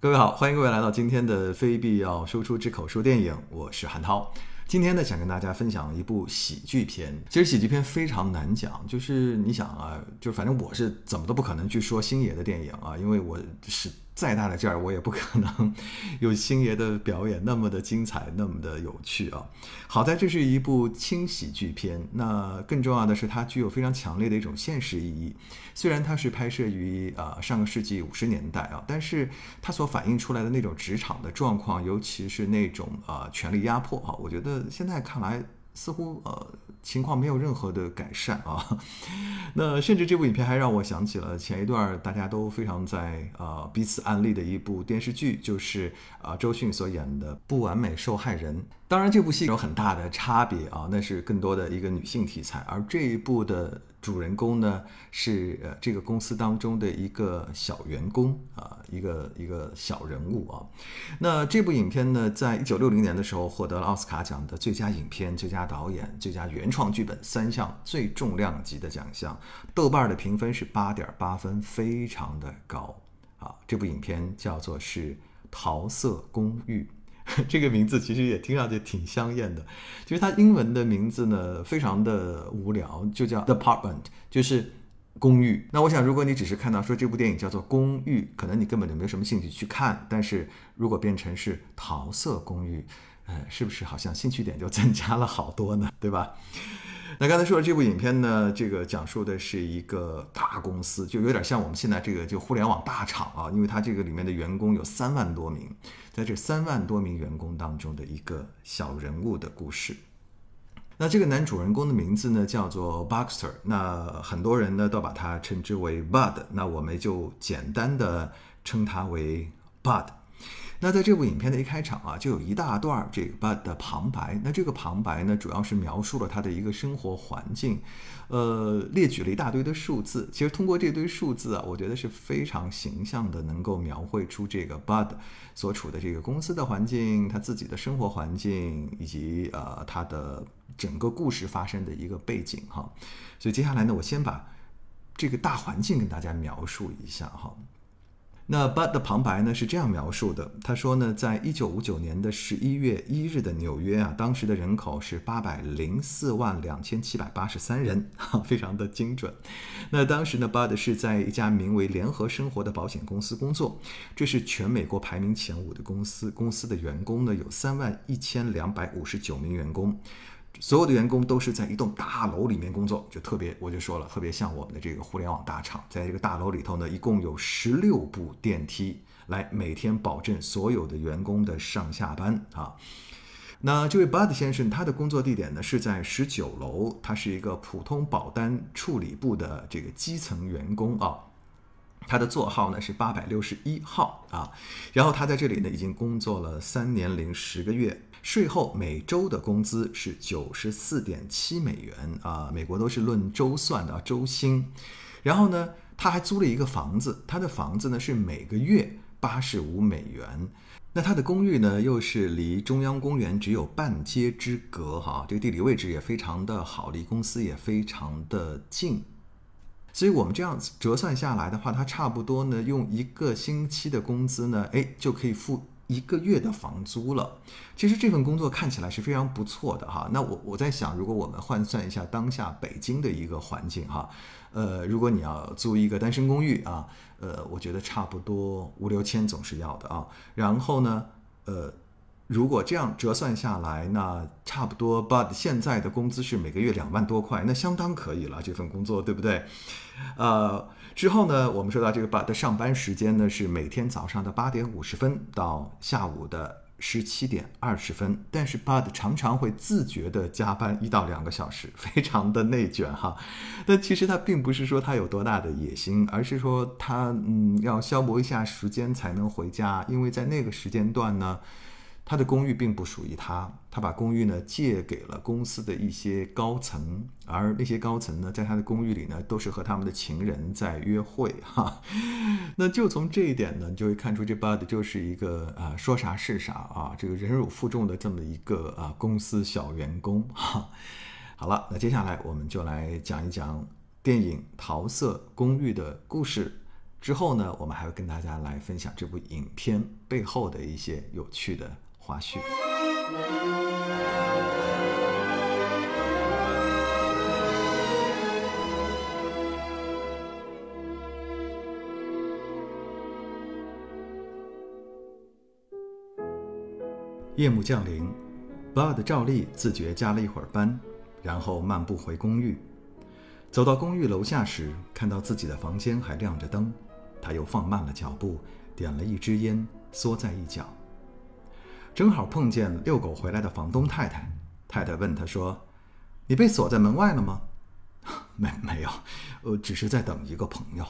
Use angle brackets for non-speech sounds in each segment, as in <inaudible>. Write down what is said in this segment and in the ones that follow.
各位好，欢迎各位来到今天的非必要输出之口说电影，我是韩涛。今天呢，想跟大家分享一部喜剧片。其实喜剧片非常难讲，就是你想啊，就反正我是怎么都不可能去说星爷的电影啊，因为我是。再大的劲儿，我也不可能 <laughs> 有星爷的表演那么的精彩，那么的有趣啊！好在这是一部轻喜剧片，那更重要的是它具有非常强烈的一种现实意义。虽然它是拍摄于啊上个世纪五十年代啊，但是它所反映出来的那种职场的状况，尤其是那种啊权力压迫啊，我觉得现在看来。似乎呃情况没有任何的改善啊，<laughs> 那甚至这部影片还让我想起了前一段大家都非常在呃彼此安利的一部电视剧，就是啊周迅所演的《不完美受害人》。当然这部戏有很大的差别啊，那是更多的一个女性题材，而这一部的。主人公呢是呃这个公司当中的一个小员工啊，一个一个小人物啊。那这部影片呢，在一九六零年的时候获得了奥斯卡奖的最佳影片、最佳导演、最佳原创剧本三项最重量级的奖项。豆瓣的评分是八点八分，非常的高啊。这部影片叫做是《桃色公寓》。这个名字其实也听上去挺香艳的，其实它英文的名字呢非常的无聊，就叫 Department，就是公寓。那我想，如果你只是看到说这部电影叫做《公寓》，可能你根本就没有什么兴趣去看。但是如果变成是桃色公寓，呃，是不是好像兴趣点就增加了好多呢？对吧？那刚才说的这部影片呢，这个讲述的是一个大公司，就有点像我们现在这个就互联网大厂啊，因为它这个里面的员工有三万多名，在这三万多名员工当中的一个小人物的故事。那这个男主人公的名字呢叫做 Baxter，那很多人呢都把他称之为 Bud，那我们就简单的称他为 Bud。那在这部影片的一开场啊，就有一大段这个 Bud 的旁白。那这个旁白呢，主要是描述了他的一个生活环境，呃，列举了一大堆的数字。其实通过这堆数字啊，我觉得是非常形象的，能够描绘出这个 Bud 所处的这个公司的环境，他自己的生活环境，以及呃他的整个故事发生的一个背景哈。所以接下来呢，我先把这个大环境跟大家描述一下哈。那 Bud 的旁白呢是这样描述的，他说呢，在一九五九年的十一月一日的纽约啊，当时的人口是八百零四万两千七百八十三人，哈，非常的精准。那当时呢，Bud 是在一家名为联合生活的保险公司工作，这是全美国排名前五的公司，公司的员工呢有三万一千两百五十九名员工。所有的员工都是在一栋大楼里面工作，就特别，我就说了，特别像我们的这个互联网大厂，在这个大楼里头呢，一共有十六部电梯，来每天保证所有的员工的上下班啊。那这位 Bud 先生，他的工作地点呢是在十九楼，他是一个普通保单处理部的这个基层员工啊。他的座号呢是八百六十一号啊，然后他在这里呢已经工作了三年零十个月，税后每周的工资是九十四点七美元啊，美国都是论周算的周薪。然后呢，他还租了一个房子，他的房子呢是每个月八十五美元。那他的公寓呢又是离中央公园只有半街之隔哈，这个地理位置也非常的好，离公司也非常的近。所以我们这样折算下来的话，他差不多呢，用一个星期的工资呢，哎，就可以付一个月的房租了。其实这份工作看起来是非常不错的哈。那我我在想，如果我们换算一下当下北京的一个环境哈，呃，如果你要租一个单身公寓啊，呃，我觉得差不多五六千总是要的啊。然后呢，呃。如果这样折算下来，那差不多，but 现在的工资是每个月两万多块，那相当可以了，这份工作，对不对？呃，之后呢，我们说到这个 Bud 的上班时间呢是每天早上的八点五十分到下午的十七点二十分，但是 Bud 常常会自觉的加班一到两个小时，<laughs> 非常的内卷哈。但其实他并不是说他有多大的野心，而是说他嗯要消磨一下时间才能回家，因为在那个时间段呢。他的公寓并不属于他，他把公寓呢借给了公司的一些高层，而那些高层呢，在他的公寓里呢，都是和他们的情人在约会哈。<laughs> 那就从这一点呢，你就会看出这 Bud 就是一个啊说啥是啥啊，这个忍辱负重的这么一个啊公司小员工哈。好了，那接下来我们就来讲一讲电影《桃色公寓》的故事。之后呢，我们还会跟大家来分享这部影片背后的一些有趣的花絮。夜幕降临，Bud 照例自觉加了一会儿班，然后漫步回公寓。走到公寓楼下时，看到自己的房间还亮着灯，他又放慢了脚步，点了一支烟，缩在一角。正好碰见遛狗回来的房东太太，太太问他说：“你被锁在门外了吗？”“ <laughs> 没没有，呃，只是在等一个朋友。”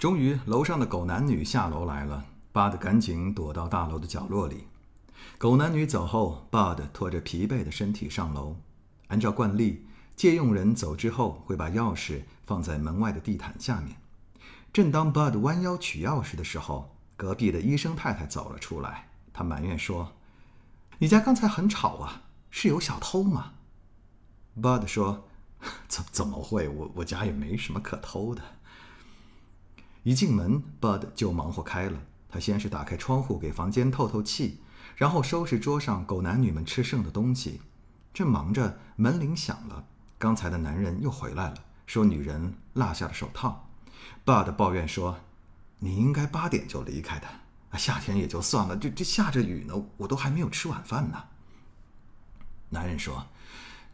终于，楼上的狗男女下楼来了，Bud 赶紧躲到大楼的角落里。狗男女走后，Bud 拖着疲惫的身体上楼。按照惯例，借用人走之后会把钥匙放在门外的地毯下面。正当 Bud 弯腰取钥匙的时候，隔壁的医生太太走了出来。她埋怨说：“你家刚才很吵啊，是有小偷吗？”Bud 说：“怎怎么会？我我家也没什么可偷的。”一进门，Bud 就忙活开了。他先是打开窗户给房间透透气。然后收拾桌上狗男女们吃剩的东西，正忙着，门铃响了。刚才的男人又回来了，说女人落下了手套。Bud 抱怨说：“你应该八点就离开的。夏天也就算了，这这下着雨呢，我都还没有吃晚饭呢。”男人说：“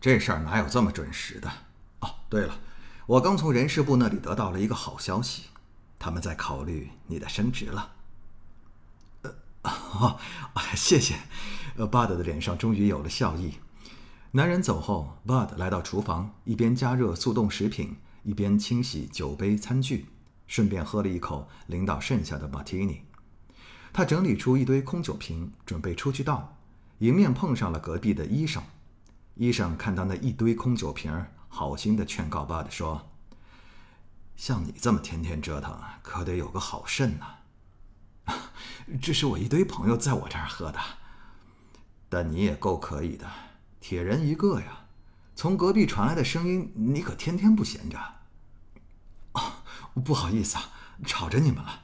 这事儿哪有这么准时的？哦，对了，我刚从人事部那里得到了一个好消息，他们在考虑你的升职了。”呃哦，谢谢。呃，Bud 的脸上终于有了笑意。男人走后，Bud 来到厨房，一边加热速冻食品，一边清洗酒杯餐具，顺便喝了一口领导剩下的 Martini。他整理出一堆空酒瓶，准备出去倒，迎面碰上了隔壁的医生。医生看到那一堆空酒瓶，好心的劝告 Bud 说：“像你这么天天折腾，可得有个好肾呐。<laughs> ”这是我一堆朋友在我这儿喝的，但你也够可以的，铁人一个呀！从隔壁传来的声音，你可天天不闲着。哦，不好意思啊，吵着你们了。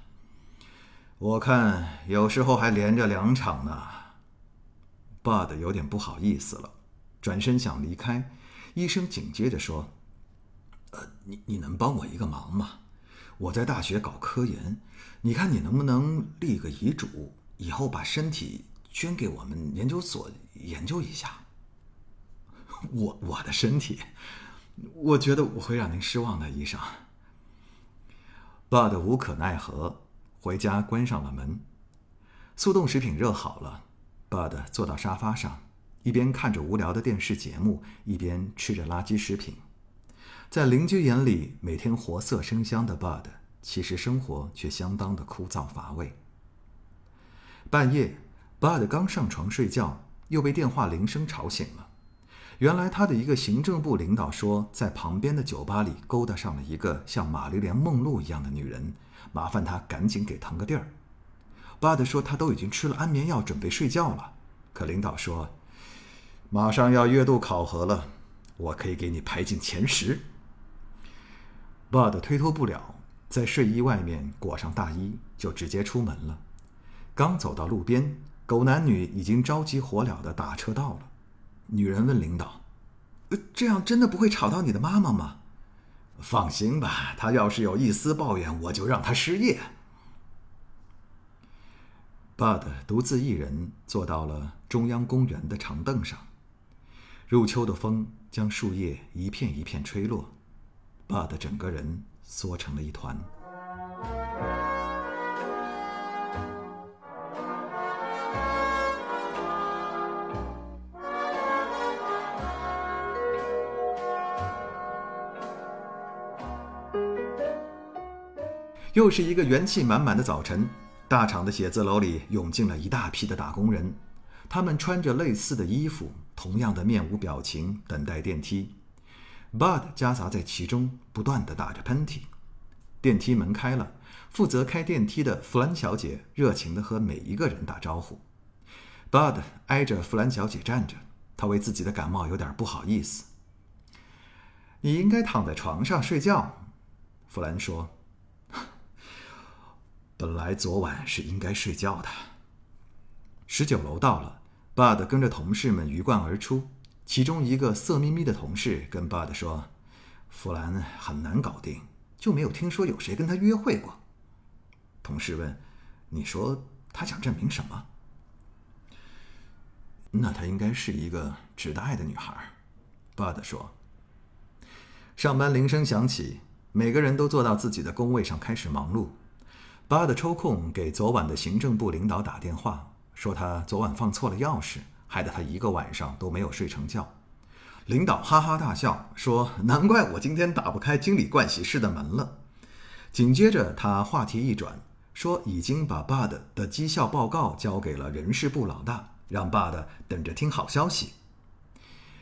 我看有时候还连着两场呢。Bud 有点不好意思了，转身想离开，医生紧接着说：“呃，你你能帮我一个忙吗？我在大学搞科研。”你看，你能不能立个遗嘱，以后把身体捐给我们研究所研究一下？<laughs> 我我的身体，我觉得我会让您失望的，医生。Bud 无可奈何，回家关上了门。速冻食品热好了，Bud 坐到沙发上，一边看着无聊的电视节目，一边吃着垃圾食品。在邻居眼里，每天活色生香的 Bud。其实生活却相当的枯燥乏味。半夜，Bud 刚上床睡觉，又被电话铃声吵醒了。原来他的一个行政部领导说，在旁边的酒吧里勾搭上了一个像玛丽莲·梦露一样的女人，麻烦他赶紧给腾个地儿。Bud 说他都已经吃了安眠药，准备睡觉了。可领导说，马上要月度考核了，我可以给你排进前十。Bud 推脱不了。在睡衣外面裹上大衣，就直接出门了。刚走到路边，狗男女已经着急火燎的打车到了。女人问领导：“这样真的不会吵到你的妈妈吗？”“放心吧，他要是有一丝抱怨，我就让他失业。”Bud 独自一人坐到了中央公园的长凳上，入秋的风将树叶一片一片吹落，Bud 整个人。缩成了一团。又是一个元气满满的早晨，大厂的写字楼里涌进了一大批的打工人，他们穿着类似的衣服，同样的面无表情，等待电梯。Bud 夹杂在其中，不断的打着喷嚏。电梯门开了，负责开电梯的弗兰小姐热情的和每一个人打招呼。Bud 挨着弗兰小姐站着，他为自己的感冒有点不好意思。你应该躺在床上睡觉，弗兰说。本来昨晚是应该睡觉的。十九楼到了，Bud 跟着同事们鱼贯而出。其中一个色眯眯的同事跟 Bud 说：“弗兰很难搞定，就没有听说有谁跟他约会过。”同事问：“你说他想证明什么？”那她应该是一个值得爱的女孩，Bud 说。上班铃声响起，每个人都坐到自己的工位上开始忙碌。Bud 抽空给昨晚的行政部领导打电话，说他昨晚放错了钥匙，害得他一个晚上都没有睡成觉。领导哈哈大笑，说：“难怪我今天打不开经理盥洗室的门了。”紧接着，他话题一转，说已经把 Bud 的绩效报告交给了人事部老大。让 Bud 等着听好消息。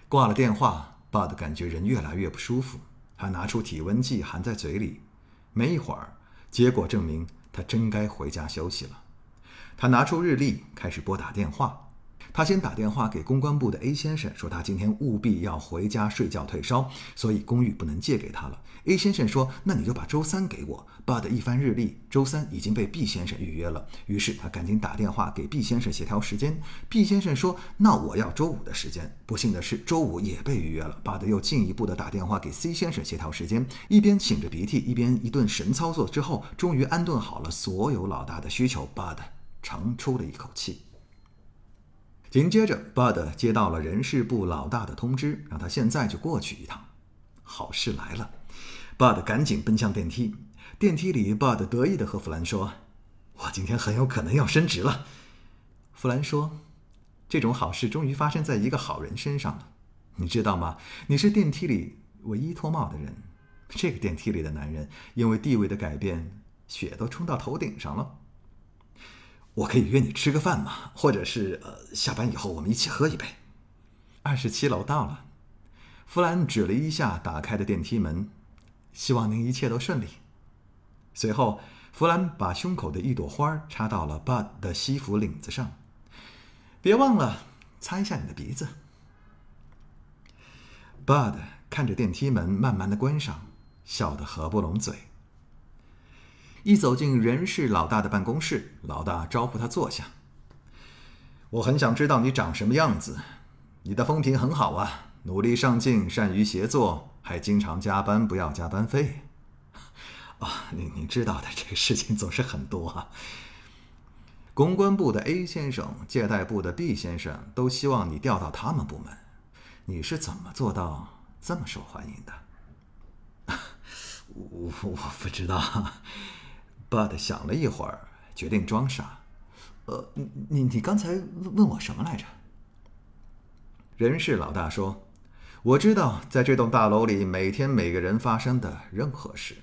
挂了电话，Bud 感觉人越来越不舒服，他拿出体温计含在嘴里。没一会儿，结果证明他真该回家休息了。他拿出日历，开始拨打电话。他先打电话给公关部的 A 先生，说他今天务必要回家睡觉退烧，所以公寓不能借给他了。A 先生说：“那你就把周三给我。”Bud 一番日历，周三已经被 B 先生预约了。于是他赶紧打电话给 B 先生协调时间。B 先生说：“那我要周五的时间。”不幸的是，周五也被预约了。Bud 又进一步的打电话给 C 先生协调时间，一边擤着鼻涕，一边一顿神操作之后，终于安顿好了所有老大的需求。Bud 长出了一口气。紧接着，Bud 接到了人事部老大的通知，让他现在就过去一趟。好事来了！Bud 赶紧奔向电梯。电梯里，Bud 得意地和弗兰说：“我今天很有可能要升职了。”弗兰说：“这种好事终于发生在一个好人身上了。你知道吗？你是电梯里唯一脱帽的人。这个电梯里的男人因为地位的改变，血都冲到头顶上了。我可以约你吃个饭吗？或者是呃，下班以后我们一起喝一杯？”二十七楼到了。弗兰指了一下打开的电梯门。希望您一切都顺利。随后，弗兰把胸口的一朵花插到了 Bud 的西服领子上。别忘了擦一下你的鼻子。Bud 看着电梯门慢慢的关上，笑得合不拢嘴。一走进人事老大的办公室，老大招呼他坐下。我很想知道你长什么样子。你的风评很好啊，努力上进，善于协作。还经常加班，不要加班费，啊，你你知道的，这个事情总是很多啊。公关部的 A 先生、借贷部的 B 先生都希望你调到他们部门，你是怎么做到这么受欢迎的？<laughs> 我我不知道。Bud 想了一会儿，决定装傻。呃，你你你刚才问我什么来着？人事老大说。我知道，在这栋大楼里，每天每个人发生的任何事。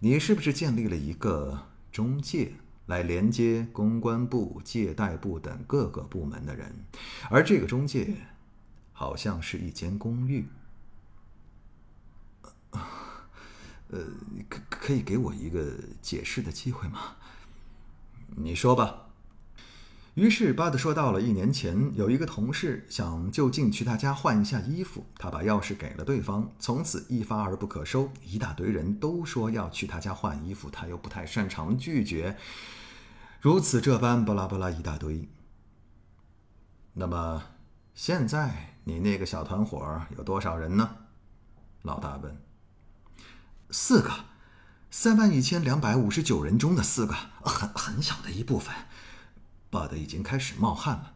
你是不是建立了一个中介，来连接公关部、借贷部等各个部门的人？而这个中介，好像是一间公寓。呃，可可以给我一个解释的机会吗？你说吧。于是巴德说：“到了一年前，有一个同事想就近去他家换一下衣服，他把钥匙给了对方，从此一发而不可收。一大堆人都说要去他家换衣服，他又不太擅长拒绝，如此这般，巴拉巴拉一大堆。那么，现在你那个小团伙有多少人呢？”老大问。“四个，三万一千两百五十九人中的四个，很很小的一部分。”爸的已经开始冒汗了。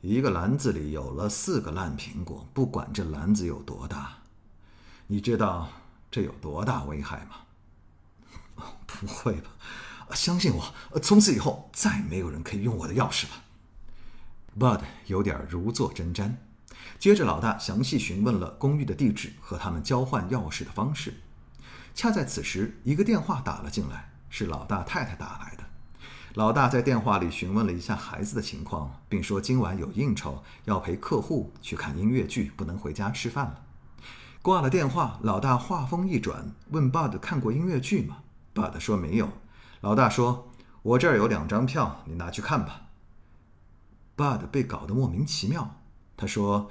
一个篮子里有了四个烂苹果，不管这篮子有多大，你知道这有多大危害吗？<laughs> 不会吧？相信我，从此以后再没有人可以用我的钥匙了。Bud 有点如坐针毡。接着，老大详细询问了公寓的地址和他们交换钥匙的方式。恰在此时，一个电话打了进来，是老大太太打来的。老大在电话里询问了一下孩子的情况，并说今晚有应酬，要陪客户去看音乐剧，不能回家吃饭了。挂了电话，老大话锋一转，问 Bud 看过音乐剧吗？Bud 说没有。老大说：“我这儿有两张票，你拿去看吧。”Bud 被搞得莫名其妙，他说：“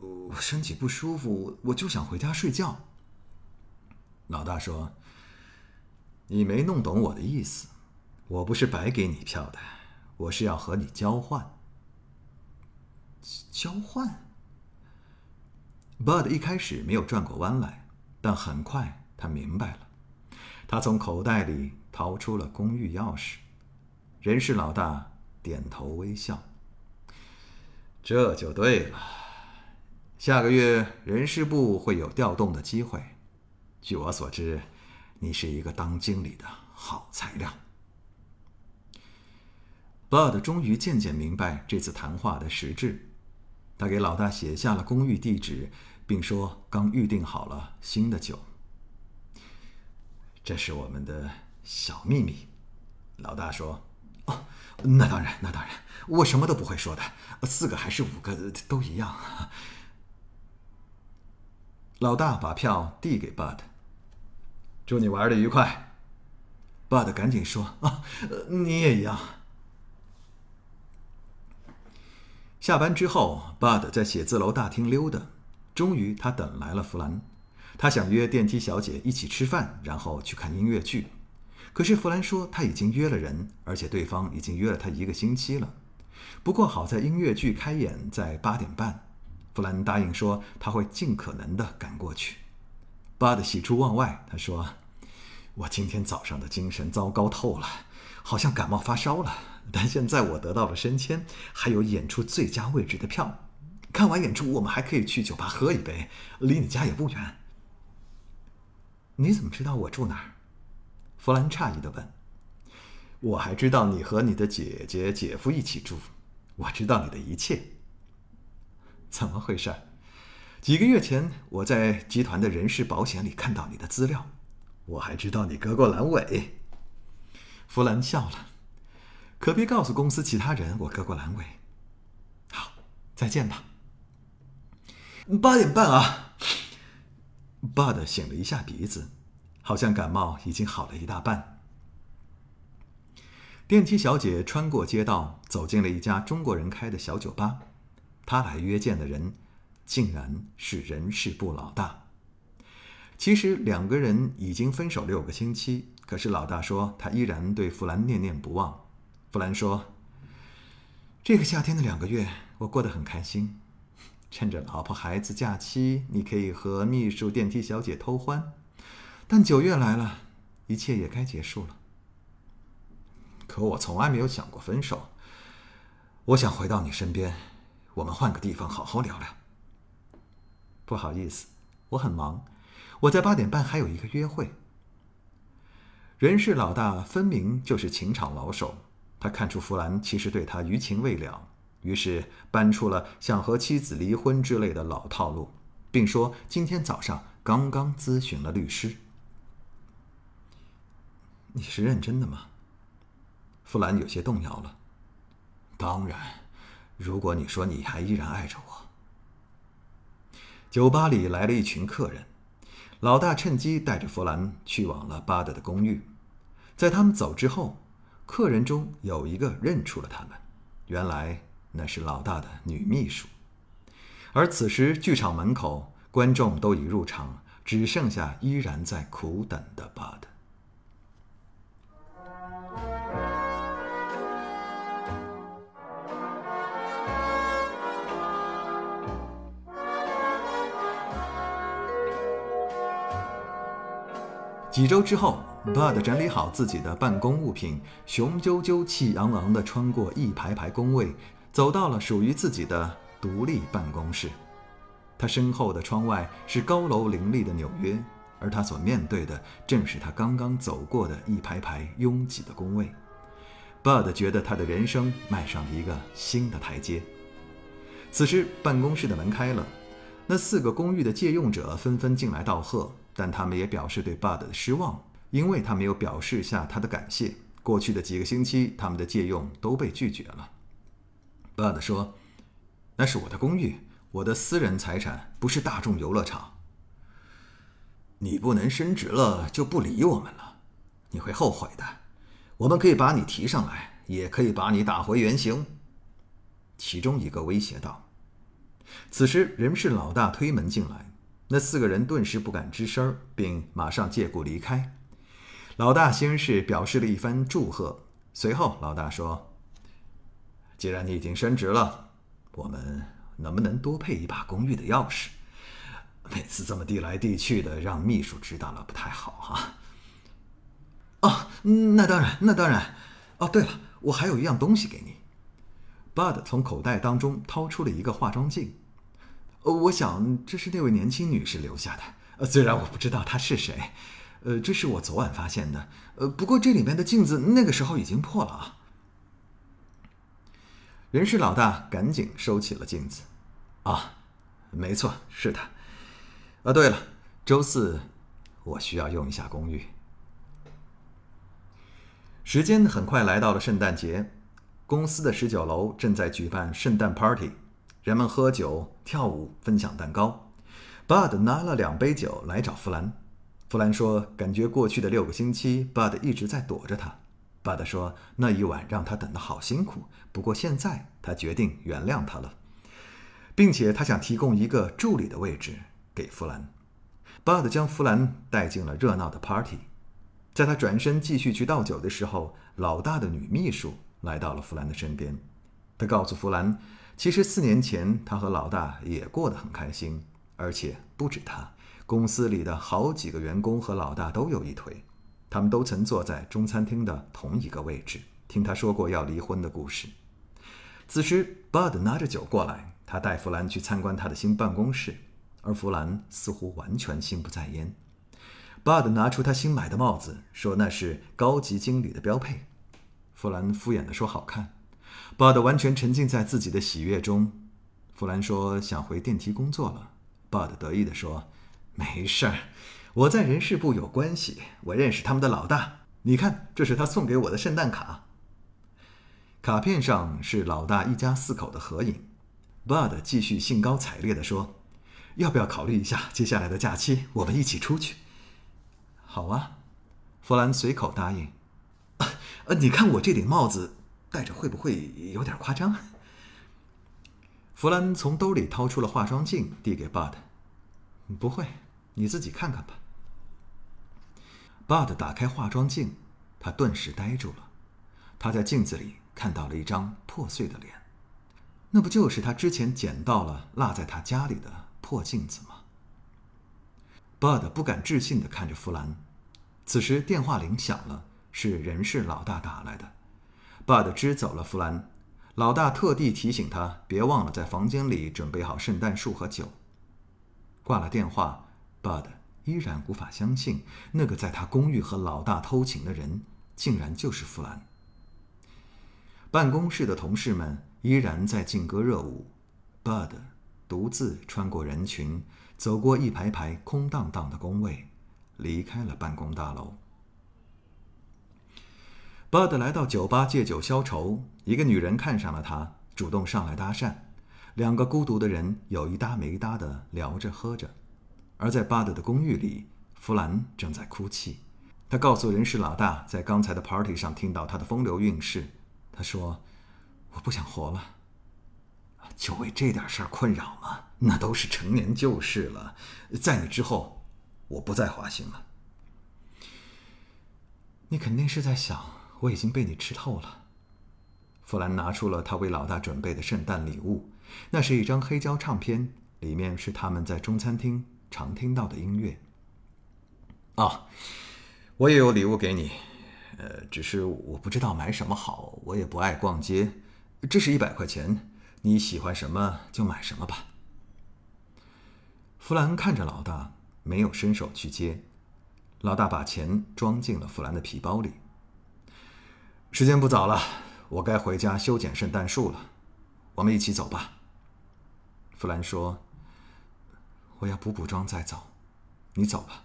我身体不舒服，我就想回家睡觉。”老大说。你没弄懂我的意思，我不是白给你票的，我是要和你交换。交换？Bud 一开始没有转过弯来，但很快他明白了。他从口袋里掏出了公寓钥匙。人事老大点头微笑。这就对了。下个月人事部会有调动的机会。据我所知，你是一个当经理的好材料。Bud 终于渐渐明白这次谈话的实质。他给老大写下了公寓地址，并说刚预定好了新的酒。这是我们的小秘密。老大说：“哦，那当然，那当然，我什么都不会说的。四个还是五个都一样。”老大把票递给 Bud，祝你玩的愉快。Bud 赶紧说：“啊，你也一样。”下班之后，Bud 在写字楼大厅溜达，终于他等来了弗兰。他想约电梯小姐一起吃饭，然后去看音乐剧。可是弗兰说他已经约了人，而且对方已经约了他一个星期了。不过好在音乐剧开演在八点半。弗兰答应说他会尽可能的赶过去。巴德喜出望外，他说：“我今天早上的精神糟糕透了，好像感冒发烧了。但现在我得到了升迁，还有演出最佳位置的票。看完演出，我们还可以去酒吧喝一杯，离你家也不远。”你怎么知道我住哪儿？弗兰诧异的问。“我还知道你和你的姐姐、姐夫一起住，我知道你的一切。”怎么回事？几个月前，我在集团的人事保险里看到你的资料，我还知道你割过阑尾。弗兰笑了，可别告诉公司其他人我割过阑尾。好，再见吧。八点半啊！Bud 擤了一下鼻子，好像感冒已经好了一大半。电梯小姐穿过街道，走进了一家中国人开的小酒吧。她来约见的人，竟然是人事部老大。其实两个人已经分手六个星期，可是老大说他依然对弗兰念念不忘。弗兰说：“这个夏天的两个月，我过得很开心。趁着老婆孩子假期，你可以和秘书、电梯小姐偷欢。但九月来了，一切也该结束了。可我从来没有想过分手。我想回到你身边。”我们换个地方好好聊聊。不好意思，我很忙，我在八点半还有一个约会。人事老大分明就是情场老手，他看出弗兰其实对他余情未了，于是搬出了想和妻子离婚之类的老套路，并说今天早上刚刚咨询了律师。你是认真的吗？弗兰有些动摇了。当然。如果你说你还依然爱着我，酒吧里来了一群客人，老大趁机带着弗兰去往了巴德的公寓。在他们走之后，客人中有一个认出了他们，原来那是老大的女秘书。而此时剧场门口观众都已入场，只剩下依然在苦等的巴德。几周之后，Bud 整理好自己的办公物品，雄赳赳、气昂昂地穿过一排排工位，走到了属于自己的独立办公室。他身后的窗外是高楼林立的纽约，而他所面对的正是他刚刚走过的一排排拥挤的工位。Bud 觉得他的人生迈上了一个新的台阶。此时，办公室的门开了，那四个公寓的借用者纷纷进来道贺。但他们也表示对 Bud 的失望，因为他没有表示下他的感谢。过去的几个星期，他们的借用都被拒绝了。Bud 说：“那是我的公寓，我的私人财产，不是大众游乐场。你不能升职了就不理我们了，你会后悔的。我们可以把你提上来，也可以把你打回原形。”其中一个威胁道。此时，人事老大推门进来。那四个人顿时不敢吱声，并马上借故离开。老大先是表示了一番祝贺，随后老大说：“既然你已经升职了，我们能不能多配一把公寓的钥匙？每次这么递来递去的，让秘书知道了不太好哈。”哦，那当然，那当然。哦，对了，我还有一样东西给你。Bud 从口袋当中掏出了一个化妆镜，呃我想这是那位年轻女士留下的。呃，虽然我不知道她是谁，呃，这是我昨晚发现的。呃，不过这里面的镜子那个时候已经破了啊。人事老大赶紧收起了镜子。啊，没错，是他。啊，对了，周四我需要用一下公寓。时间很快来到了圣诞节。公司的十九楼正在举办圣诞 party，人们喝酒、跳舞、分享蛋糕。Bud 拿了两杯酒来找弗兰。弗兰说：“感觉过去的六个星期，Bud 一直在躲着他。”Bud 说：“那一晚让他等得好辛苦，不过现在他决定原谅他了，并且他想提供一个助理的位置给弗兰。”Bud 将弗兰带进了热闹的 party。在他转身继续去倒酒的时候，老大的女秘书。来到了弗兰的身边，他告诉弗兰，其实四年前他和老大也过得很开心，而且不止他，公司里的好几个员工和老大都有一腿，他们都曾坐在中餐厅的同一个位置，听他说过要离婚的故事。此时，Bud 拿着酒过来，他带弗兰去参观他的新办公室，而弗兰似乎完全心不在焉。Bud 拿出他新买的帽子，说那是高级经理的标配。弗兰敷衍地说：“好看。”巴德完全沉浸在自己的喜悦中。弗兰说：“想回电梯工作了。”巴德得意地说：“没事儿，我在人事部有关系，我认识他们的老大。你看，这是他送给我的圣诞卡。卡片上是老大一家四口的合影。” Bud 继续兴高采烈地说：“要不要考虑一下接下来的假期，我们一起出去？”“好啊。”弗兰随口答应。<laughs> 呃，你看我这顶帽子戴着会不会有点夸张？弗兰从兜里掏出了化妆镜，递给 Bud。不会，你自己看看吧。Bud 打开化妆镜，他顿时呆住了。他在镜子里看到了一张破碎的脸，那不就是他之前捡到了落在他家里的破镜子吗？Bud 不敢置信地看着弗兰。此时电话铃响了。是人事老大打来的，Bud 支走了弗兰。老大特地提醒他别忘了在房间里准备好圣诞树和酒。挂了电话，Bud 依然无法相信那个在他公寓和老大偷情的人竟然就是弗兰。办公室的同事们依然在劲歌热舞，Bud 独自穿过人群，走过一排排空荡荡的工位，离开了办公大楼。Bud 来到酒吧借酒消愁，一个女人看上了他，主动上来搭讪。两个孤独的人有一搭没一搭的聊着喝着。而在 Bud 的公寓里，弗兰正在哭泣。他告诉人事老大，在刚才的 party 上听到他的风流韵事。他说：“我不想活了，就为这点事儿困扰吗？那都是陈年旧事了。在你之后，我不再花心了。你肯定是在想。”我已经被你吃透了。弗兰拿出了他为老大准备的圣诞礼物，那是一张黑胶唱片，里面是他们在中餐厅常听到的音乐。啊，我也有礼物给你，呃，只是我不知道买什么好，我也不爱逛街。这是一百块钱，你喜欢什么就买什么吧。弗兰看着老大，没有伸手去接。老大把钱装进了弗兰的皮包里。时间不早了，我该回家修剪圣诞树了。我们一起走吧。弗兰说：“我要补补妆再走，你走吧。”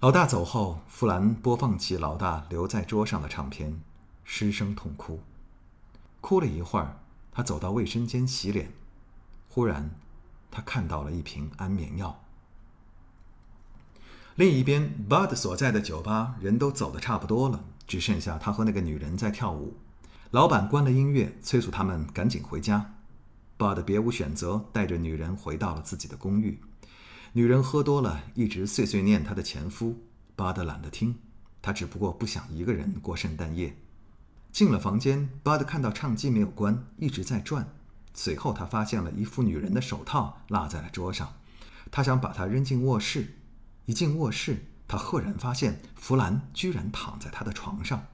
老大走后，弗兰播放起老大留在桌上的唱片，失声痛哭。哭了一会儿，他走到卫生间洗脸，忽然，他看到了一瓶安眠药。另一边，Bud 所在的酒吧人都走的差不多了。只剩下他和那个女人在跳舞，老板关了音乐，催促他们赶紧回家。Bud 别无选择，带着女人回到了自己的公寓。女人喝多了，一直碎碎念她的前夫。巴德懒得听，他只不过不想一个人过圣诞夜。进了房间，巴德看到唱机没有关，一直在转。随后，他发现了一副女人的手套落在了桌上，他想把它扔进卧室。一进卧室，他赫然发现弗兰居然躺在他的床上。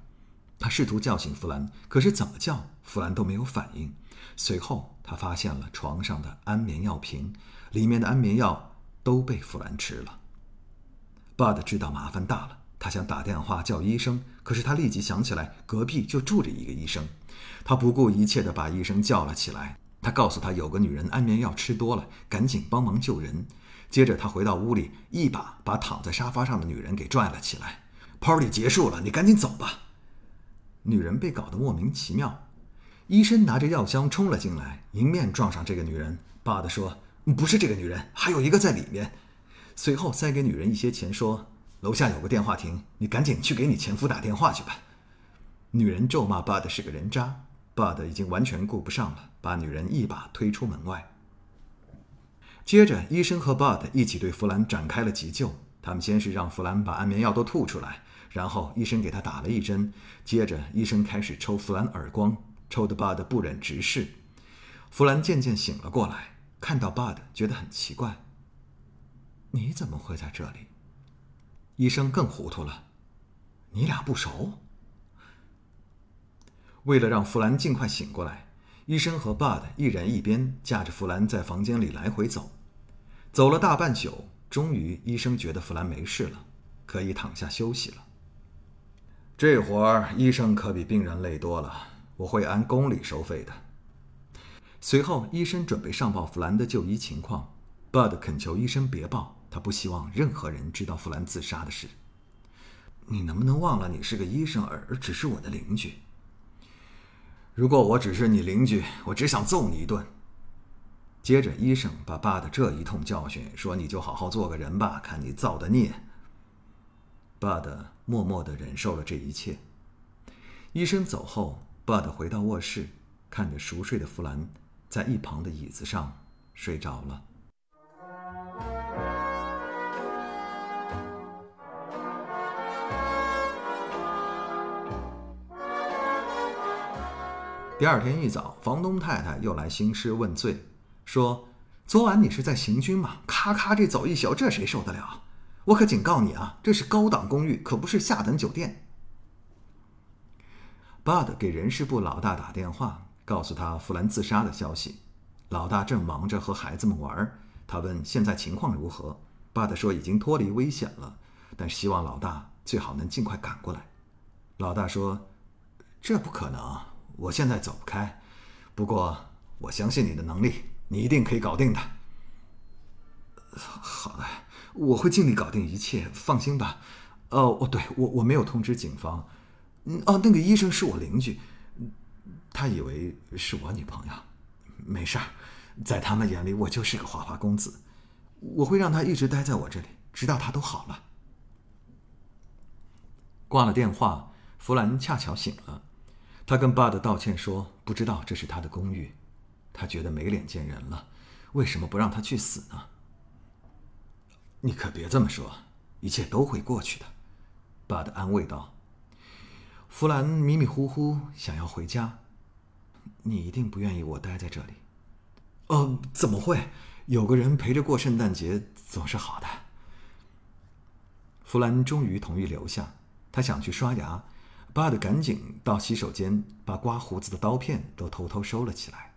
他试图叫醒弗兰，可是怎么叫弗兰都没有反应。随后，他发现了床上的安眠药瓶，里面的安眠药都被弗兰吃了。巴德知道麻烦大了，他想打电话叫医生，可是他立即想起来隔壁就住着一个医生，他不顾一切地把医生叫了起来。他告诉他有个女人安眠药吃多了，赶紧帮忙救人。接着他回到屋里，一把把躺在沙发上的女人给拽了起来。“Party 结束了，你赶紧走吧。”女人被搞得莫名其妙。医生拿着药箱冲了进来，迎面撞上这个女人。爸的说：“不是这个女人，还有一个在里面。”随后塞给女人一些钱，说：“楼下有个电话亭，你赶紧去给你前夫打电话去吧。”女人咒骂爸的是个人渣，爸的已经完全顾不上了，把女人一把推出门外。接着，医生和 Bud 一起对弗兰展开了急救。他们先是让弗兰把安眠药都吐出来，然后医生给他打了一针。接着，医生开始抽弗兰耳光，抽得 Bud 不忍直视。弗兰渐渐醒了过来，看到 Bud 觉得很奇怪：“你怎么会在这里？”医生更糊涂了：“你俩不熟？”为了让弗兰尽快醒过来。医生和 Bud 一人一边架着弗兰在房间里来回走，走了大半宿，终于医生觉得弗兰没事了，可以躺下休息了。这活儿医生可比病人累多了，我会按公里收费的。随后，医生准备上报弗兰的就医情况，Bud 恳求医生别报，他不希望任何人知道弗兰自杀的事。你能不能忘了你是个医生，而只是我的邻居？如果我只是你邻居，我只想揍你一顿。接着，医生把爸的这一通教训说：“你就好好做个人吧，看你造的孽。”爸的默默的忍受了这一切。医生走后，爸的回到卧室，看着熟睡的弗兰，在一旁的椅子上睡着了。第二天一早，房东太太又来兴师问罪，说：“昨晚你是在行军吗？咔咔这走一宿，这谁受得了？我可警告你啊，这是高档公寓，可不是下等酒店。” Bud 给人事部老大打电话，告诉他弗兰自杀的消息。老大正忙着和孩子们玩，他问现在情况如何。Bud 说已经脱离危险了，但希望老大最好能尽快赶过来。老大说：“这不可能。”我现在走不开，不过我相信你的能力，你一定可以搞定的。好的，我会尽力搞定一切，放心吧。哦哦，对我我没有通知警方。嗯哦，那个医生是我邻居，他以为是我女朋友。没事儿，在他们眼里我就是个花花公子。我会让他一直待在我这里，直到他都好了。挂了电话，弗兰恰巧醒了。他跟爸的道歉说：“不知道这是他的公寓，他觉得没脸见人了。为什么不让他去死呢？”你可别这么说，一切都会过去的。”爸的安慰道。弗兰迷迷糊糊想要回家。你一定不愿意我待在这里。哦，怎么会？有个人陪着过圣诞节总是好的。弗兰终于同意留下。他想去刷牙。巴德赶紧到洗手间，把刮胡子的刀片都偷偷收了起来。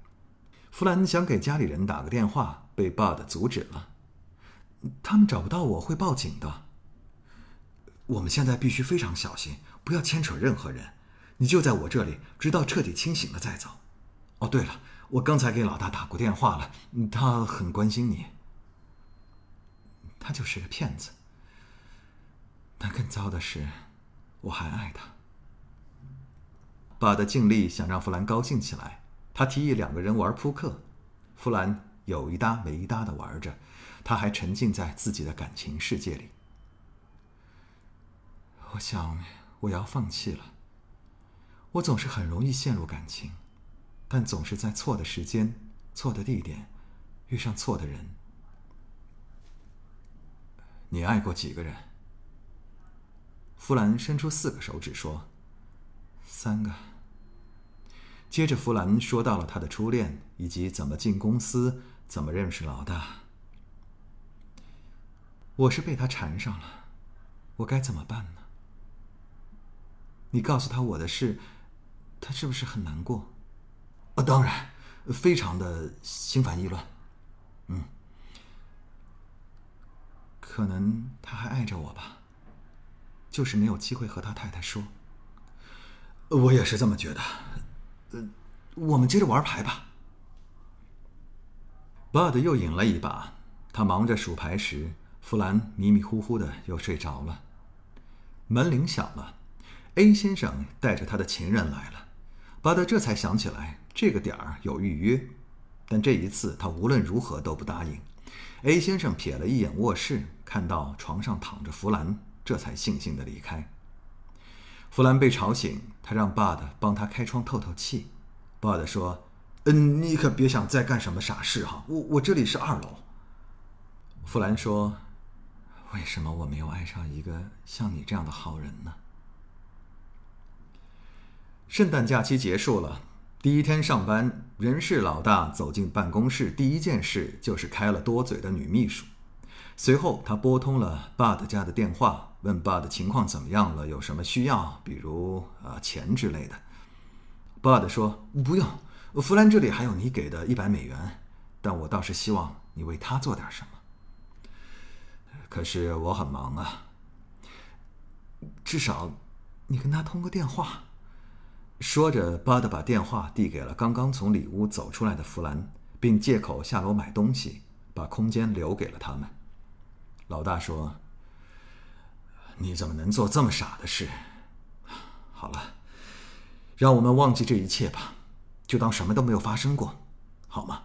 弗兰想给家里人打个电话，被巴德阻止了。他们找不到我会报警的。我们现在必须非常小心，不要牵扯任何人。你就在我这里，直到彻底清醒了再走。哦，对了，我刚才给老大打过电话了，他很关心你。他就是个骗子。但更糟的是，我还爱他。爸的尽力想让弗兰高兴起来，他提议两个人玩扑克，弗兰有一搭没一搭的玩着，他还沉浸在自己的感情世界里。我想我要放弃了。我总是很容易陷入感情，但总是在错的时间、错的地点，遇上错的人。你爱过几个人？弗兰伸出四个手指说：“三个。”接着，弗兰说到了他的初恋，以及怎么进公司，怎么认识老大。我是被他缠上了，我该怎么办呢？你告诉他我的事，他是不是很难过？啊，当然，非常的心烦意乱。嗯，可能他还爱着我吧，就是没有机会和他太太说。我也是这么觉得。我们接着玩牌吧。Bud 又赢了一把，他忙着数牌时，弗兰迷迷糊糊的又睡着了。门铃响了。A 先生带着他的情人来了，巴德这才想起来这个点儿有预约，但这一次他无论如何都不答应。A 先生瞥了一眼卧室，看到床上躺着弗兰，这才悻悻地离开。弗兰被吵醒，他让巴德帮他开窗透透气。巴德说：“嗯，你可别想再干什么傻事哈，我我这里是二楼。”弗兰说：“为什么我没有爱上一个像你这样的好人呢？”圣诞假期结束了，第一天上班，人事老大走进办公室，第一件事就是开了多嘴的女秘书。随后，他拨通了 Bud 家的电话，问爸的情况怎么样了，有什么需要，比如呃钱之类的。爸的说：“不用，弗兰这里还有你给的一百美元，但我倒是希望你为他做点什么。可是我很忙啊，至少你跟他通个电话。”说着，巴德把电话递给了刚刚从里屋走出来的弗兰，并借口下楼买东西，把空间留给了他们。老大说：“你怎么能做这么傻的事？好了，让我们忘记这一切吧，就当什么都没有发生过，好吗？”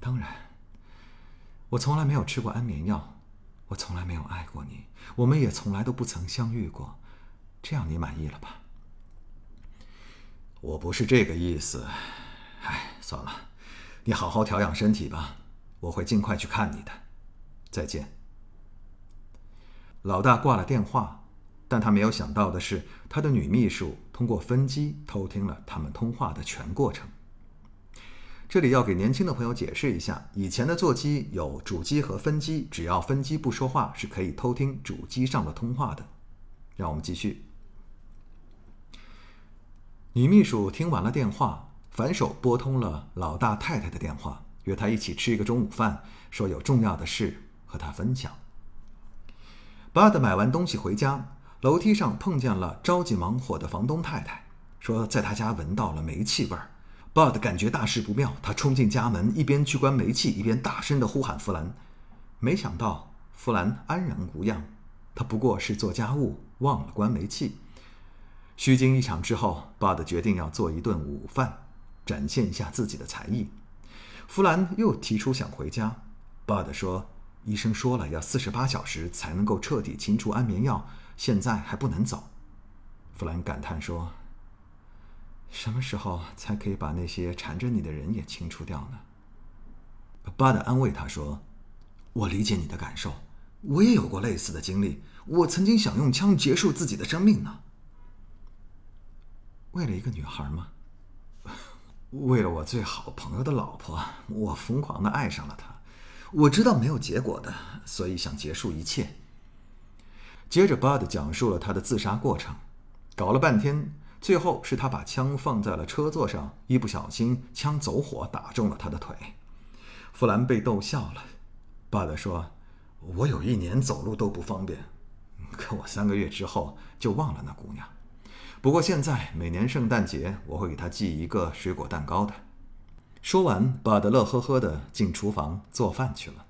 当然，我从来没有吃过安眠药，我从来没有爱过你，我们也从来都不曾相遇过，这样你满意了吧？我不是这个意思，哎，算了，你好好调养身体吧，我会尽快去看你的。再见。老大挂了电话，但他没有想到的是，他的女秘书通过分机偷听了他们通话的全过程。这里要给年轻的朋友解释一下，以前的座机有主机和分机，只要分机不说话，是可以偷听主机上的通话的。让我们继续。女秘书听完了电话，反手拨通了老大太太的电话，约他一起吃一个中午饭，说有重要的事和他分享。巴德买完东西回家，楼梯上碰见了着急忙活的房东太太，说在他家闻到了煤气味儿。巴德感觉大事不妙，他冲进家门，一边去关煤气，一边大声地呼喊弗兰。没想到弗兰安然无恙，他不过是做家务忘了关煤气。虚惊一场之后，巴德决定要做一顿午饭，展现一下自己的才艺。弗兰又提出想回家，巴德说：“医生说了，要四十八小时才能够彻底清除安眠药，现在还不能走。”弗兰感叹说：“什么时候才可以把那些缠着你的人也清除掉呢？”巴德安慰他说：“我理解你的感受，我也有过类似的经历，我曾经想用枪结束自己的生命呢。”为了一个女孩吗？<laughs> 为了我最好朋友的老婆，我疯狂的爱上了她。我知道没有结果的，所以想结束一切。接着，Bud 讲述了他的自杀过程，搞了半天，最后是他把枪放在了车座上，一不小心枪走火打中了他的腿。弗兰被逗笑了。Bud 说：“我有一年走路都不方便，可我三个月之后就忘了那姑娘。”不过现在每年圣诞节，我会给她寄一个水果蛋糕的。说完，巴德乐呵呵的进厨房做饭去了。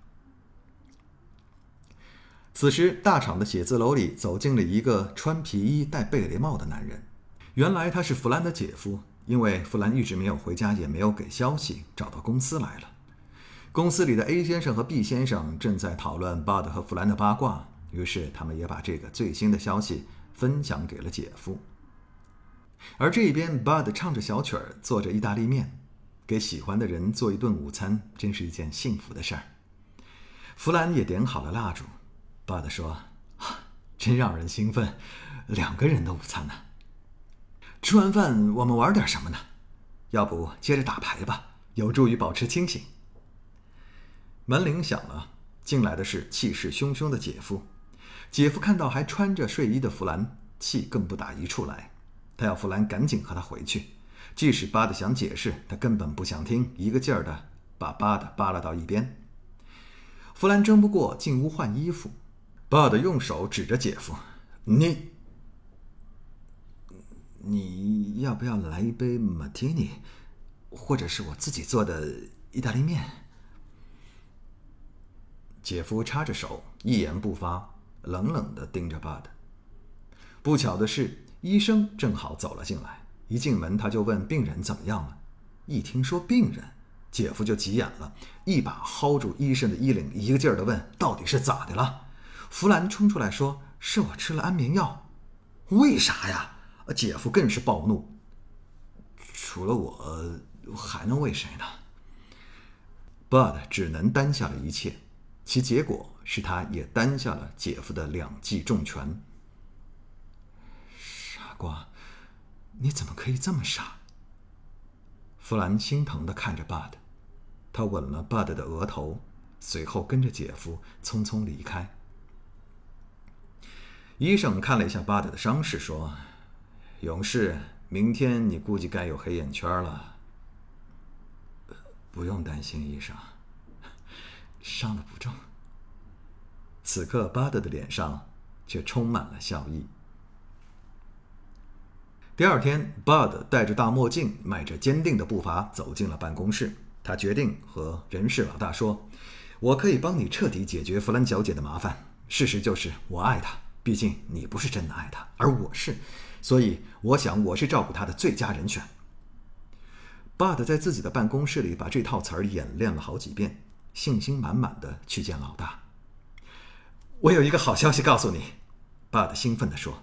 此时，大厂的写字楼里走进了一个穿皮衣、戴贝雷帽的男人。原来他是弗兰的姐夫，因为弗兰一直没有回家，也没有给消息，找到公司来了。公司里的 A 先生和 B 先生正在讨论巴德和弗兰的八卦，于是他们也把这个最新的消息分享给了姐夫。而这边，Bud 唱着小曲儿，做着意大利面，给喜欢的人做一顿午餐，真是一件幸福的事儿。弗兰也点好了蜡烛。Bud 说：“真让人兴奋，两个人的午餐呢。吃完饭我们玩点什么呢？要不接着打牌吧，有助于保持清醒。门铃响了，进来的是气势汹汹的姐夫。姐夫看到还穿着睡衣的弗兰，气更不打一处来。他要弗兰赶紧和他回去，即使巴德想解释，他根本不想听，一个劲儿的把巴德扒拉到一边。弗兰争不过，进屋换衣服。巴德用手指着姐夫：“你，你要不要来一杯马提尼，或者是我自己做的意大利面？”姐夫插着手，一言不发，冷冷地盯着巴德。不巧的是。医生正好走了进来，一进门他就问病人怎么样了。一听说病人，姐夫就急眼了，一把薅住医生的衣领，一个劲儿地问：“到底是咋的了？”弗兰冲出来说：“是我吃了安眠药。”为啥呀？姐夫更是暴怒。除了我，还能为谁呢？Bud 只能担下了一切，其结果是他也担下了姐夫的两记重拳。傻瓜，你怎么可以这么傻？弗兰心疼的看着 Bud，他吻了 Bud 的额头，随后跟着姐夫匆匆离开。医生看了一下 Bud 的伤势，说：“勇士，明天你估计该有黑眼圈了。”不用担心，医生，伤的不重。此刻巴德的脸上却充满了笑意。第二天，Bud 戴着大墨镜，迈着坚定的步伐走进了办公室。他决定和人事老大说：“我可以帮你彻底解决弗兰小姐的麻烦。事实就是，我爱她。毕竟你不是真的爱她，而我是，所以我想我是照顾她的最佳人选。”Bud 在自己的办公室里把这套词儿演练了好几遍，信心满满的去见老大。我有一个好消息告诉你，Bud 兴奋地说。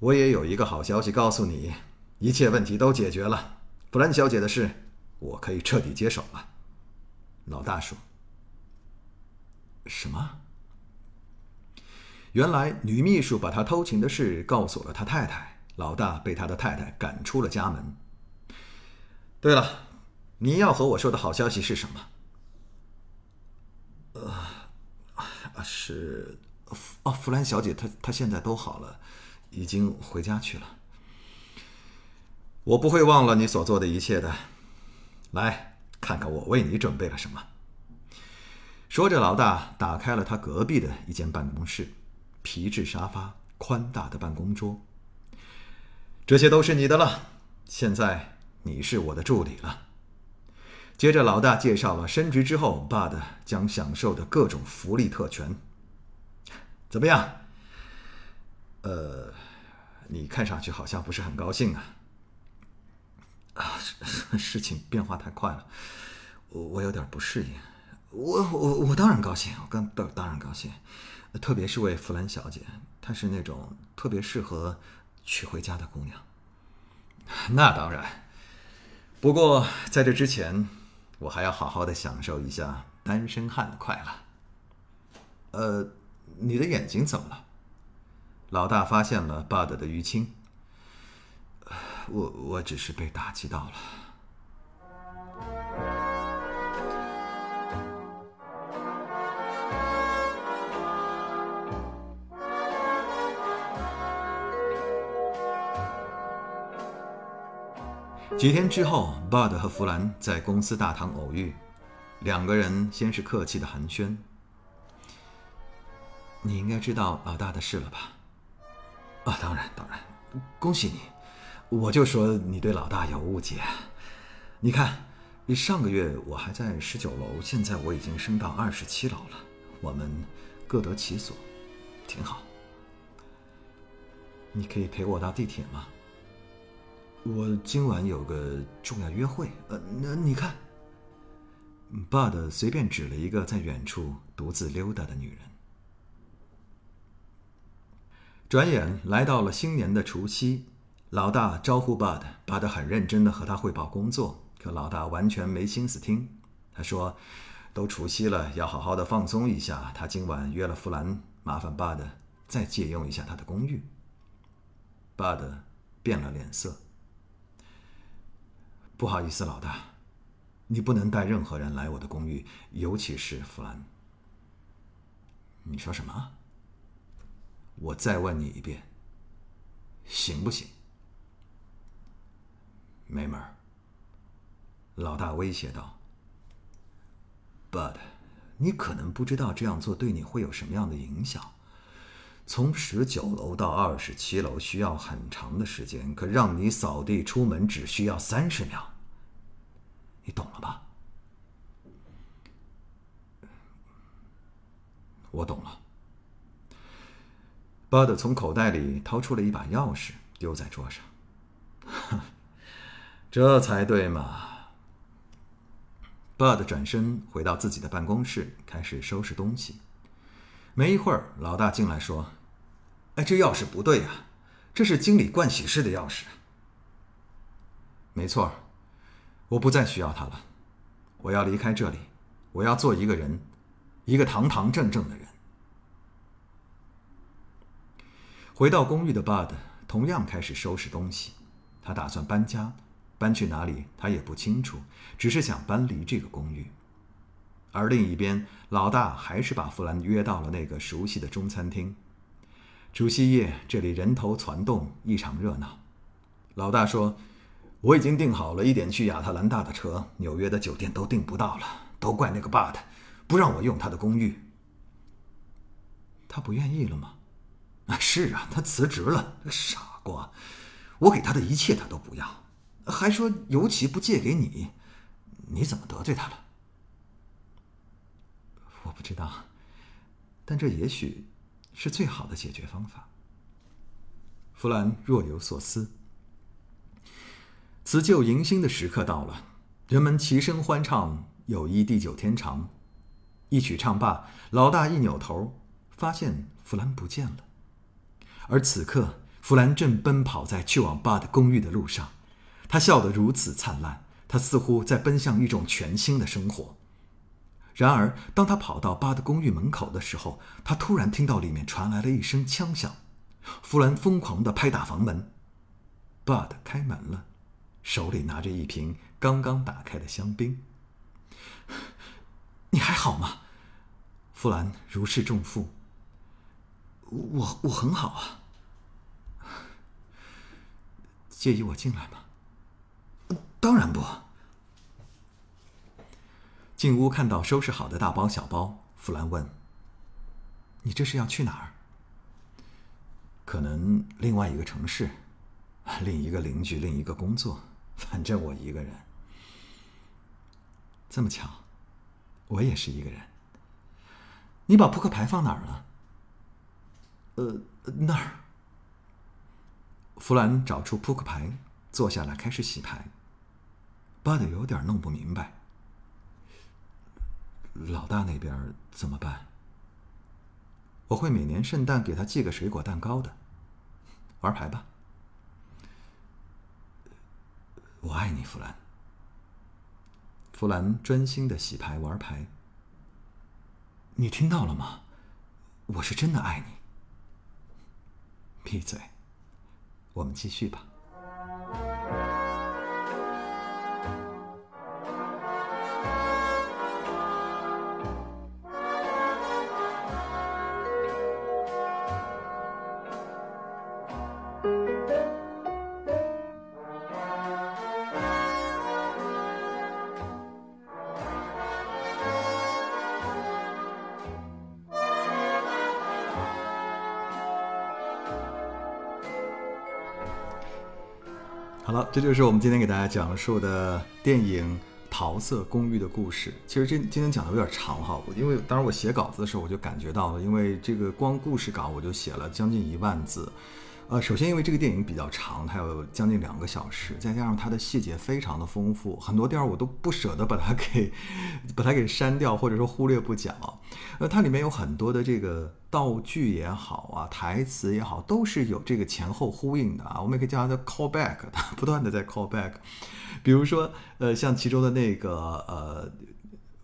我也有一个好消息告诉你，一切问题都解决了。弗兰小姐的事，我可以彻底接手了。老大说：“什么？”原来女秘书把她偷情的事告诉了她太太，老大被他的太太赶出了家门。对了，你要和我说的好消息是什么？呃，是，哦，弗兰小姐她她现在都好了。已经回家去了。我不会忘了你所做的一切的。来看看我为你准备了什么。说着，老大打开了他隔壁的一间办公室，皮质沙发，宽大的办公桌。这些都是你的了。现在你是我的助理了。接着，老大介绍了升职之后爸的将享受的各种福利特权。怎么样？呃，你看上去好像不是很高兴啊。啊，事情变化太快了，我我有点不适应。我我我当然高兴，我刚当当然高兴，特别是为弗兰小姐，她是那种特别适合娶回家的姑娘。那当然，不过在这之前，我还要好好的享受一下单身汉的快乐。呃，你的眼睛怎么了？老大发现了 Bud 的淤青，我我只是被打击到了。几天之后，Bud 和弗兰在公司大堂偶遇，两个人先是客气的寒暄。你应该知道老大的事了吧？当然，当然，恭喜你！我就说你对老大有误解。你看，上个月我还在十九楼，现在我已经升到二十七楼了。我们各得其所，挺好。你可以陪我到地铁吗？我今晚有个重要约会。呃，那你看，Bud 随便指了一个在远处独自溜达的女人。转眼来到了新年的除夕，老大招呼 Bud，Bud 很认真的和他汇报工作，可老大完全没心思听。他说：“都除夕了，要好好的放松一下。”他今晚约了弗兰，麻烦 Bud 再借用一下他的公寓。巴德变了脸色。不好意思，老大，你不能带任何人来我的公寓，尤其是弗兰。你说什么？我再问你一遍，行不行？没门儿！老大威胁道。Bud，你可能不知道这样做对你会有什么样的影响。从十九楼到二十七楼需要很长的时间，可让你扫地出门只需要三十秒。你懂了吧？我懂了。巴德从口袋里掏出了一把钥匙，丢在桌上。这才对嘛！巴德转身回到自己的办公室，开始收拾东西。没一会儿，老大进来说：“哎，这钥匙不对呀，这是经理盥洗室的钥匙。”没错，我不再需要它了。我要离开这里，我要做一个人，一个堂堂正正的人。回到公寓的 Bud 同样开始收拾东西，他打算搬家。搬去哪里，他也不清楚，只是想搬离这个公寓。而另一边，老大还是把弗兰约到了那个熟悉的中餐厅。除夕夜，这里人头攒动，异常热闹。老大说：“我已经订好了一点去亚特兰大的车，纽约的酒店都订不到了，都怪那个 Bud，不让我用他的公寓。他不愿意了吗？是啊，他辞职了。傻瓜，我给他的一切他都不要。”还说尤其不借给你，你怎么得罪他了？我不知道，但这也许是最好的解决方法。弗兰若有所思。辞旧迎新的时刻到了，人们齐声欢唱“友谊地久天长”。一曲唱罢，老大一扭头，发现弗兰不见了。而此刻，弗兰正奔跑在去往爸的公寓的路上。他笑得如此灿烂，他似乎在奔向一种全新的生活。然而，当他跑到巴的公寓门口的时候，他突然听到里面传来了一声枪响。弗兰疯狂地拍打房门，Bud 开门了，手里拿着一瓶刚刚打开的香槟。<laughs> “你还好吗？”弗兰如释重负。“我我很好啊。”“介意我进来吗？”当然不。进屋看到收拾好的大包小包，弗兰问：“你这是要去哪儿？”“可能另外一个城市，另一个邻居，另一个工作。反正我一个人。”“这么巧，我也是一个人。”“你把扑克牌放哪儿了？”“呃，那儿。”弗兰找出扑克牌，坐下来开始洗牌。巴德有点弄不明白，老大那边怎么办？我会每年圣诞给他寄个水果蛋糕的。玩牌吧，我爱你，弗兰。弗兰专心的洗牌玩牌。你听到了吗？我是真的爱你。闭嘴，我们继续吧。好了，这就是我们今天给大家讲述的电影《桃色公寓》的故事。其实今今天讲的有点长哈，因为当时我写稿子的时候我就感觉到了，因为这个光故事稿我就写了将近一万字。呃，首先因为这个电影比较长，它有将近两个小时，再加上它的细节非常的丰富，很多地方我都不舍得把它给把它给删掉，或者说忽略不讲。呃，它里面有很多的这个道具也好啊，台词也好，都是有这个前后呼应的啊。我们也可以叫它叫 call back，它 <laughs> 不断的在 call back。比如说，呃，像其中的那个呃，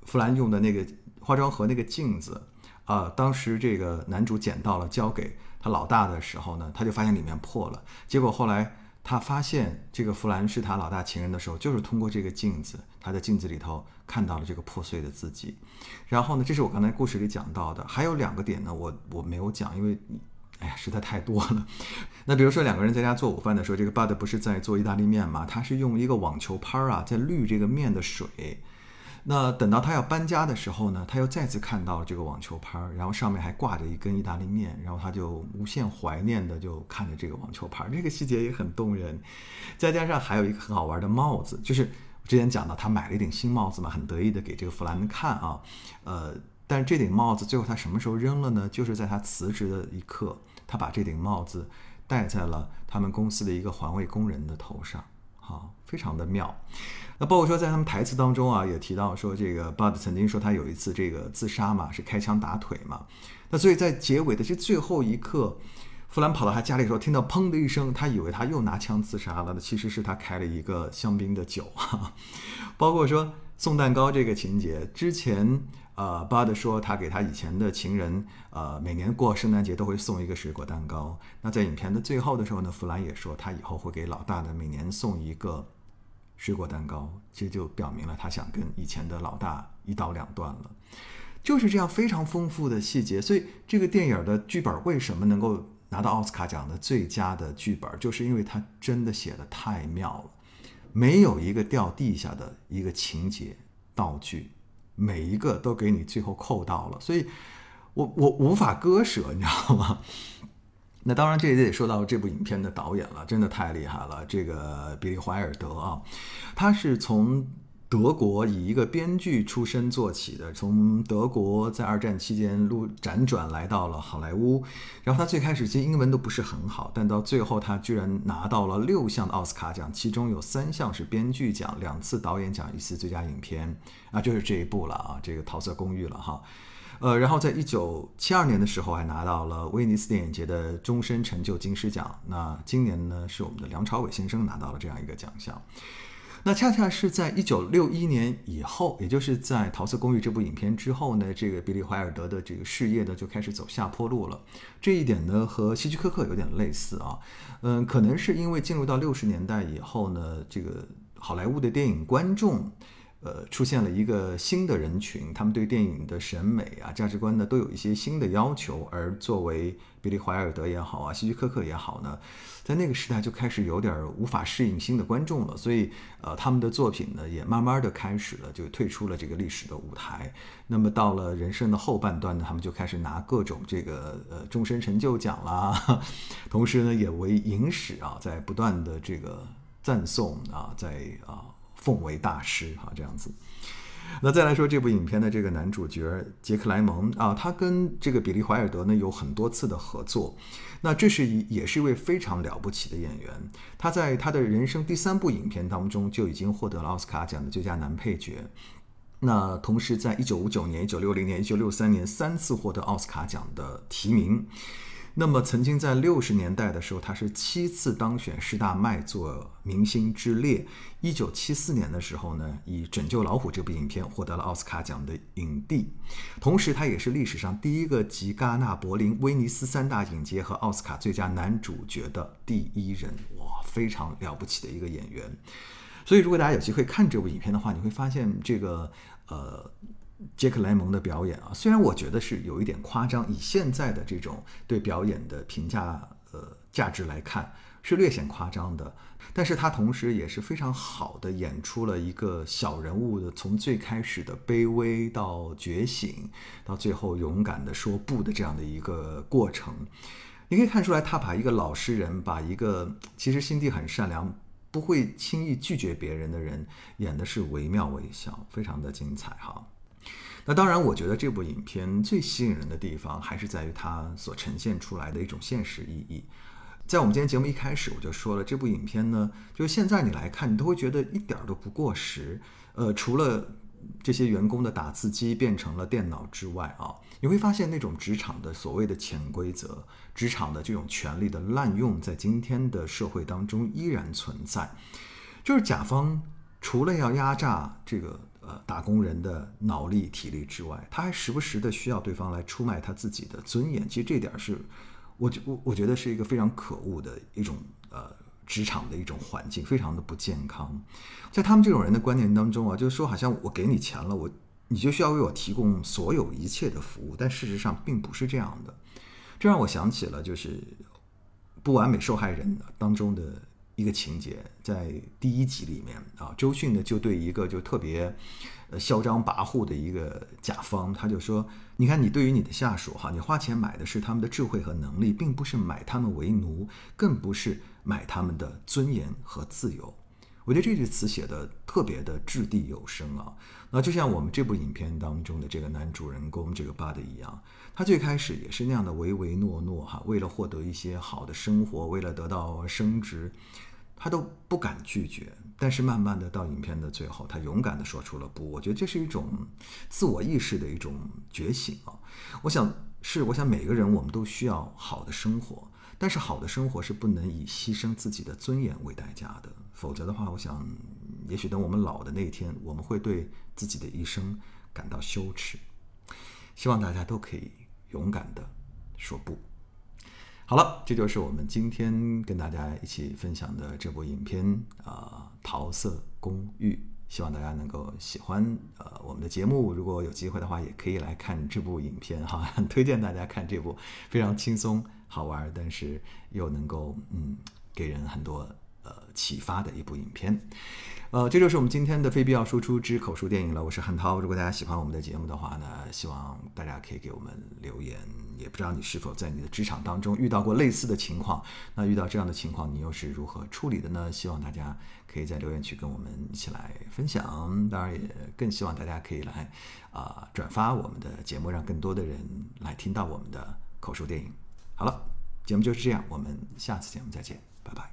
弗兰用的那个化妆盒那个镜子啊，当时这个男主捡到了，交给。他老大的时候呢，他就发现里面破了。结果后来他发现这个弗兰是他老大情人的时候，就是通过这个镜子，他在镜子里头看到了这个破碎的自己。然后呢，这是我刚才故事里讲到的。还有两个点呢，我我没有讲，因为你哎呀实在太多了。<laughs> 那比如说两个人在家做午饭的时候，这个 Bud 不是在做意大利面嘛？他是用一个网球拍啊在滤这个面的水。那等到他要搬家的时候呢，他又再次看到了这个网球拍，然后上面还挂着一根意大利面，然后他就无限怀念的就看着这个网球拍，这个细节也很动人。再加上还有一个很好玩的帽子，就是我之前讲到他买了一顶新帽子嘛，很得意的给这个弗兰看啊，呃，但是这顶帽子最后他什么时候扔了呢？就是在他辞职的一刻，他把这顶帽子戴在了他们公司的一个环卫工人的头上，好，非常的妙。那包括说，在他们台词当中啊，也提到说，这个 Bud 曾经说他有一次这个自杀嘛，是开枪打腿嘛。那所以在结尾的这最后一刻，弗兰跑到他家里的时候，听到砰的一声，他以为他又拿枪自杀了，那其实是他开了一个香槟的酒哈。包括说送蛋糕这个情节，之前呃巴德说他给他以前的情人，呃，每年过圣诞节都会送一个水果蛋糕。那在影片的最后的时候呢，弗兰也说他以后会给老大的每年送一个。水果蛋糕，其实就表明了他想跟以前的老大一刀两断了。就是这样非常丰富的细节，所以这个电影的剧本为什么能够拿到奥斯卡奖的最佳的剧本，就是因为它真的写的太妙了，没有一个掉地下的一个情节道具，每一个都给你最后扣到了，所以我我无法割舍，你知道吗？<laughs> 那当然，这也得说到这部影片的导演了，真的太厉害了。这个比利·怀尔德啊，他是从德国以一个编剧出身做起的，从德国在二战期间路辗转来到了好莱坞。然后他最开始其实英文都不是很好，但到最后他居然拿到了六项的奥斯卡奖，其中有三项是编剧奖，两次导演奖，一次最佳影片啊，就是这一部了啊，这个《桃色公寓》了哈。呃，然后在一九七二年的时候，还拿到了威尼斯电影节的终身成就金狮奖。那今年呢，是我们的梁朝伟先生拿到了这样一个奖项。那恰恰是在一九六一年以后，也就是在《桃色公寓》这部影片之后呢，这个比利·怀尔德的这个事业呢就开始走下坡路了。这一点呢，和希区柯克有点类似啊。嗯，可能是因为进入到六十年代以后呢，这个好莱坞的电影观众。呃，出现了一个新的人群，他们对电影的审美啊、价值观呢，都有一些新的要求。而作为比利·怀尔德也好啊，希区柯克也好呢，在那个时代就开始有点无法适应新的观众了。所以，呃，他们的作品呢，也慢慢的开始了就退出了这个历史的舞台。那么到了人生的后半段呢，他们就开始拿各种这个呃终身成就奖啦，<laughs> 同时呢，也为影史啊，在不断的这个赞颂啊，在啊。奉为大师哈，这样子。那再来说这部影片的这个男主角杰克莱蒙啊，他跟这个比利怀尔德呢有很多次的合作。那这是一也是一位非常了不起的演员。他在他的人生第三部影片当中就已经获得了奥斯卡奖的最佳男配角。那同时在一九五九年、一九六零年、一九六三年三次获得奥斯卡奖的提名。那么，曾经在六十年代的时候，他是七次当选十大卖座明星之列。一九七四年的时候呢，以《拯救老虎》这部影片获得了奥斯卡奖的影帝。同时，他也是历史上第一个集戛纳、柏林、威尼斯三大影节和奥斯卡最佳男主角的第一人。哇，非常了不起的一个演员。所以，如果大家有机会看这部影片的话，你会发现这个呃。杰克莱蒙的表演啊，虽然我觉得是有一点夸张，以现在的这种对表演的评价呃价值来看，是略显夸张的。但是他同时也是非常好的演出了一个小人物的从最开始的卑微到觉醒，到最后勇敢的说不的这样的一个过程。你可以看出来，他把一个老实人，把一个其实心地很善良、不会轻易拒绝别人的人，演的是惟妙惟肖，非常的精彩哈。那当然，我觉得这部影片最吸引人的地方，还是在于它所呈现出来的一种现实意义。在我们今天节目一开始，我就说了，这部影片呢，就是现在你来看，你都会觉得一点儿都不过时。呃，除了这些员工的打字机变成了电脑之外啊，你会发现那种职场的所谓的潜规则，职场的这种权力的滥用，在今天的社会当中依然存在。就是甲方除了要压榨这个。呃，打工人的脑力、体力之外，他还时不时的需要对方来出卖他自己的尊严。其实这点是我觉我我觉得是一个非常可恶的一种呃职场的一种环境，非常的不健康。在他们这种人的观念当中啊，就是说好像我给你钱了，我你就需要为我提供所有一切的服务，但事实上并不是这样的。这让我想起了就是《不完美受害人》当中的一个情节，在第一集里面啊，周迅呢就对一个就特别呃嚣张跋扈的一个甲方，他就说：“你看，你对于你的下属哈，你花钱买的是他们的智慧和能力，并不是买他们为奴，更不是买他们的尊严和自由。”我觉得这句词写的特别的掷地有声啊。那就像我们这部影片当中的这个男主人公这个 Bud 一样，他最开始也是那样的唯唯诺诺哈，为了获得一些好的生活，为了得到升职，他都不敢拒绝。但是慢慢的到影片的最后，他勇敢的说出了不。我觉得这是一种自我意识的一种觉醒啊。我想是，我想每个人我们都需要好的生活。但是好的生活是不能以牺牲自己的尊严为代价的，否则的话，我想，也许等我们老的那一天，我们会对自己的一生感到羞耻。希望大家都可以勇敢的说不。好了，这就是我们今天跟大家一起分享的这部影片啊，《桃色公寓》。希望大家能够喜欢呃我们的节目，如果有机会的话，也可以来看这部影片哈，很 <laughs> 推荐大家看这部非常轻松好玩，但是又能够嗯给人很多呃启发的一部影片。呃，这就是我们今天的非必要输出之口述电影了。我是汉涛，如果大家喜欢我们的节目的话呢，希望大家可以给我们留言。也不知道你是否在你的职场当中遇到过类似的情况，那遇到这样的情况，你又是如何处理的呢？希望大家可以在留言区跟我们一起来分享。当然，也更希望大家可以来啊转发我们的节目，让更多的人来听到我们的口述电影。好了，节目就是这样，我们下次节目再见，拜拜。